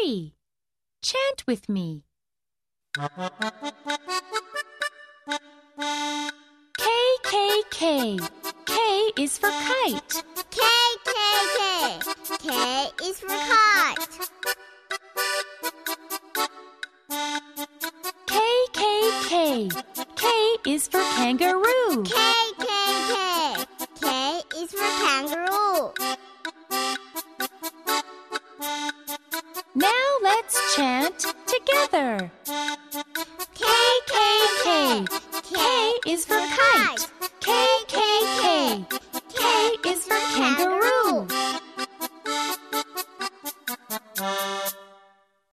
tree. Chant with me. K, K, K. K is for kite. K, K, K. K is for kite. K, K, K. K is for kangaroo. K, K, K. K is for kangaroo. Now let's chant together. K, K, K. K is for kite. K, K,